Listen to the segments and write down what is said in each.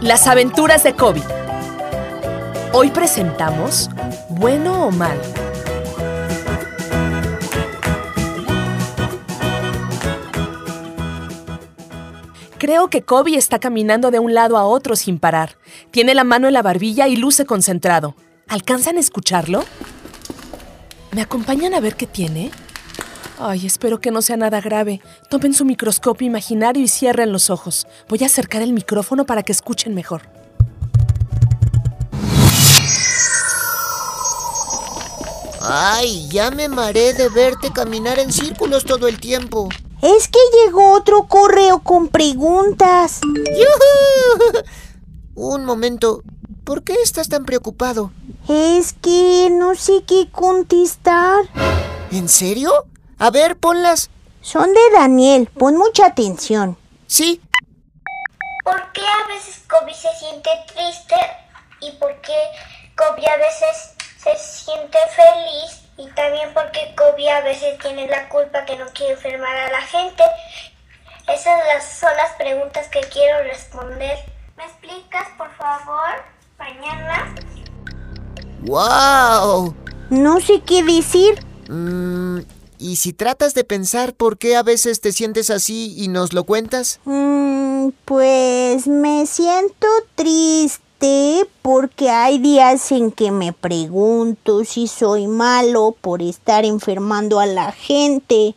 Las aventuras de Kobe. Hoy presentamos Bueno o Mal. Creo que Kobe está caminando de un lado a otro sin parar. Tiene la mano en la barbilla y luce concentrado. ¿Alcanzan a escucharlo? ¿Me acompañan a ver qué tiene? Ay, espero que no sea nada grave. Tomen su microscopio imaginario y cierren los ojos. Voy a acercar el micrófono para que escuchen mejor. Ay, ya me mareé de verte caminar en círculos todo el tiempo. Es que llegó otro correo con preguntas. ¡Yujú! Un momento, ¿por qué estás tan preocupado? Es que no sé qué contestar. ¿En serio? A ver, ponlas. Son de Daniel, pon mucha atención. Sí. ¿Por qué a veces Kobe se siente triste y por qué Kobe a veces se siente feliz? Y también porque Kobe a veces tiene la culpa que no quiere enfermar a la gente. Esas las- son las preguntas que quiero responder. ¿Me explicas, por favor, mañana? ¡Wow! No sé qué decir. Mm, ¿Y si tratas de pensar por qué a veces te sientes así y nos lo cuentas? Mm, pues me siento triste porque hay días en que me pregunto si soy malo por estar enfermando a la gente.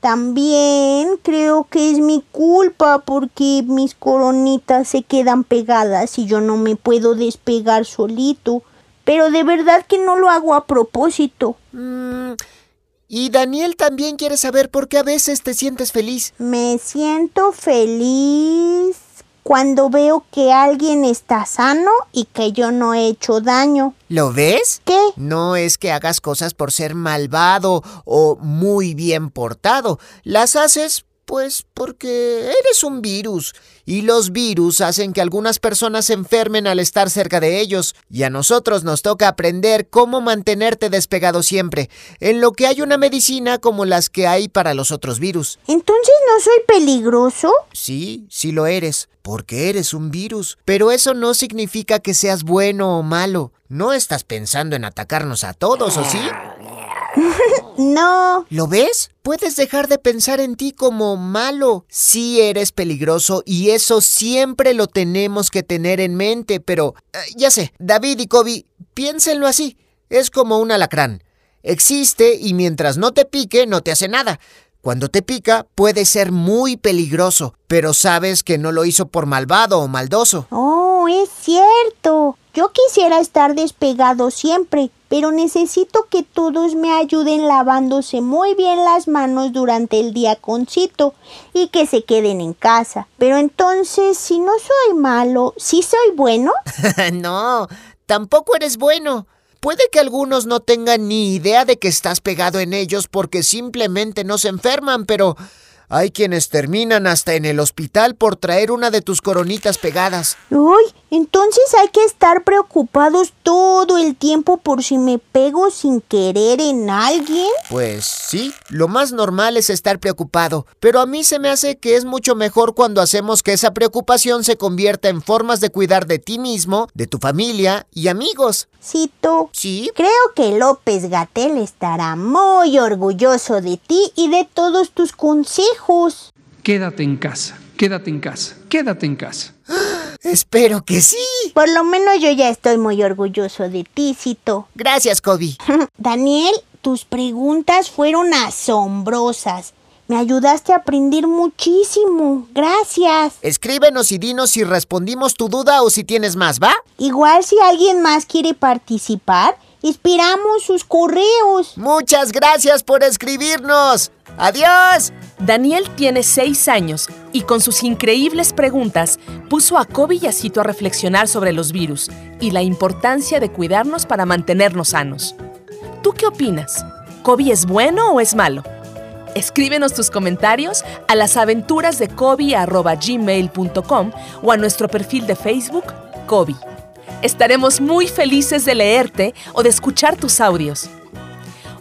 También creo que es mi culpa porque mis coronitas se quedan pegadas y yo no me puedo despegar solito. Pero de verdad que no lo hago a propósito. Mm, y Daniel también quiere saber por qué a veces te sientes feliz. Me siento feliz cuando veo que alguien está sano y que yo no he hecho daño. ¿Lo ves? ¿Qué? No es que hagas cosas por ser malvado o muy bien portado. Las haces, pues, porque eres un virus. Y los virus hacen que algunas personas se enfermen al estar cerca de ellos. Y a nosotros nos toca aprender cómo mantenerte despegado siempre, en lo que hay una medicina como las que hay para los otros virus. Entonces no soy peligroso. Sí, sí lo eres, porque eres un virus. Pero eso no significa que seas bueno o malo. No estás pensando en atacarnos a todos, ¿o sí? No. ¿Lo ves? Puedes dejar de pensar en ti como malo. Sí eres peligroso y eso siempre lo tenemos que tener en mente, pero eh, ya sé, David y Kobe, piénsenlo así. Es como un alacrán. Existe y mientras no te pique no te hace nada. Cuando te pica puede ser muy peligroso, pero sabes que no lo hizo por malvado o maldoso. Oh, es cierto. Yo quisiera estar despegado siempre, pero necesito que todos me ayuden lavándose muy bien las manos durante el día concito y que se queden en casa. Pero entonces, si no soy malo, ¿sí soy bueno? no, tampoco eres bueno. Puede que algunos no tengan ni idea de que estás pegado en ellos porque simplemente no se enferman, pero hay quienes terminan hasta en el hospital por traer una de tus coronitas pegadas. Uy, entonces hay que estar preocupados todo el tiempo por si me pego sin querer en alguien. Pues sí, lo más normal es estar preocupado, pero a mí se me hace que es mucho mejor cuando hacemos que esa preocupación se convierta en formas de cuidar de ti mismo, de tu familia y amigos. Cito. ¿Sí? Creo que López Gatel estará muy orgulloso de ti y de todos tus consejos. Quédate en casa, quédate en casa, quédate en casa. Espero que sí. Por lo menos yo ya estoy muy orgulloso de ti, Cito. Gracias, Kobe. Daniel, tus preguntas fueron asombrosas. Me ayudaste a aprender muchísimo. Gracias. Escríbenos y dinos si respondimos tu duda o si tienes más, ¿va? Igual si alguien más quiere participar, esperamos sus correos. Muchas gracias por escribirnos. Adiós. Daniel tiene seis años y con sus increíbles preguntas puso a Kobe y a Cito a reflexionar sobre los virus y la importancia de cuidarnos para mantenernos sanos. ¿Tú qué opinas? ¿Kobe es bueno o es malo? Escríbenos tus comentarios a las o a nuestro perfil de Facebook, Kobe. Estaremos muy felices de leerte o de escuchar tus audios.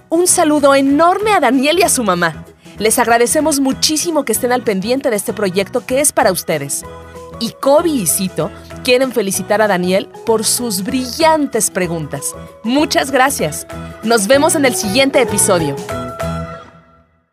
Un saludo enorme a Daniel y a su mamá. Les agradecemos muchísimo que estén al pendiente de este proyecto que es para ustedes. Y Kobe y Cito quieren felicitar a Daniel por sus brillantes preguntas. Muchas gracias. Nos vemos en el siguiente episodio.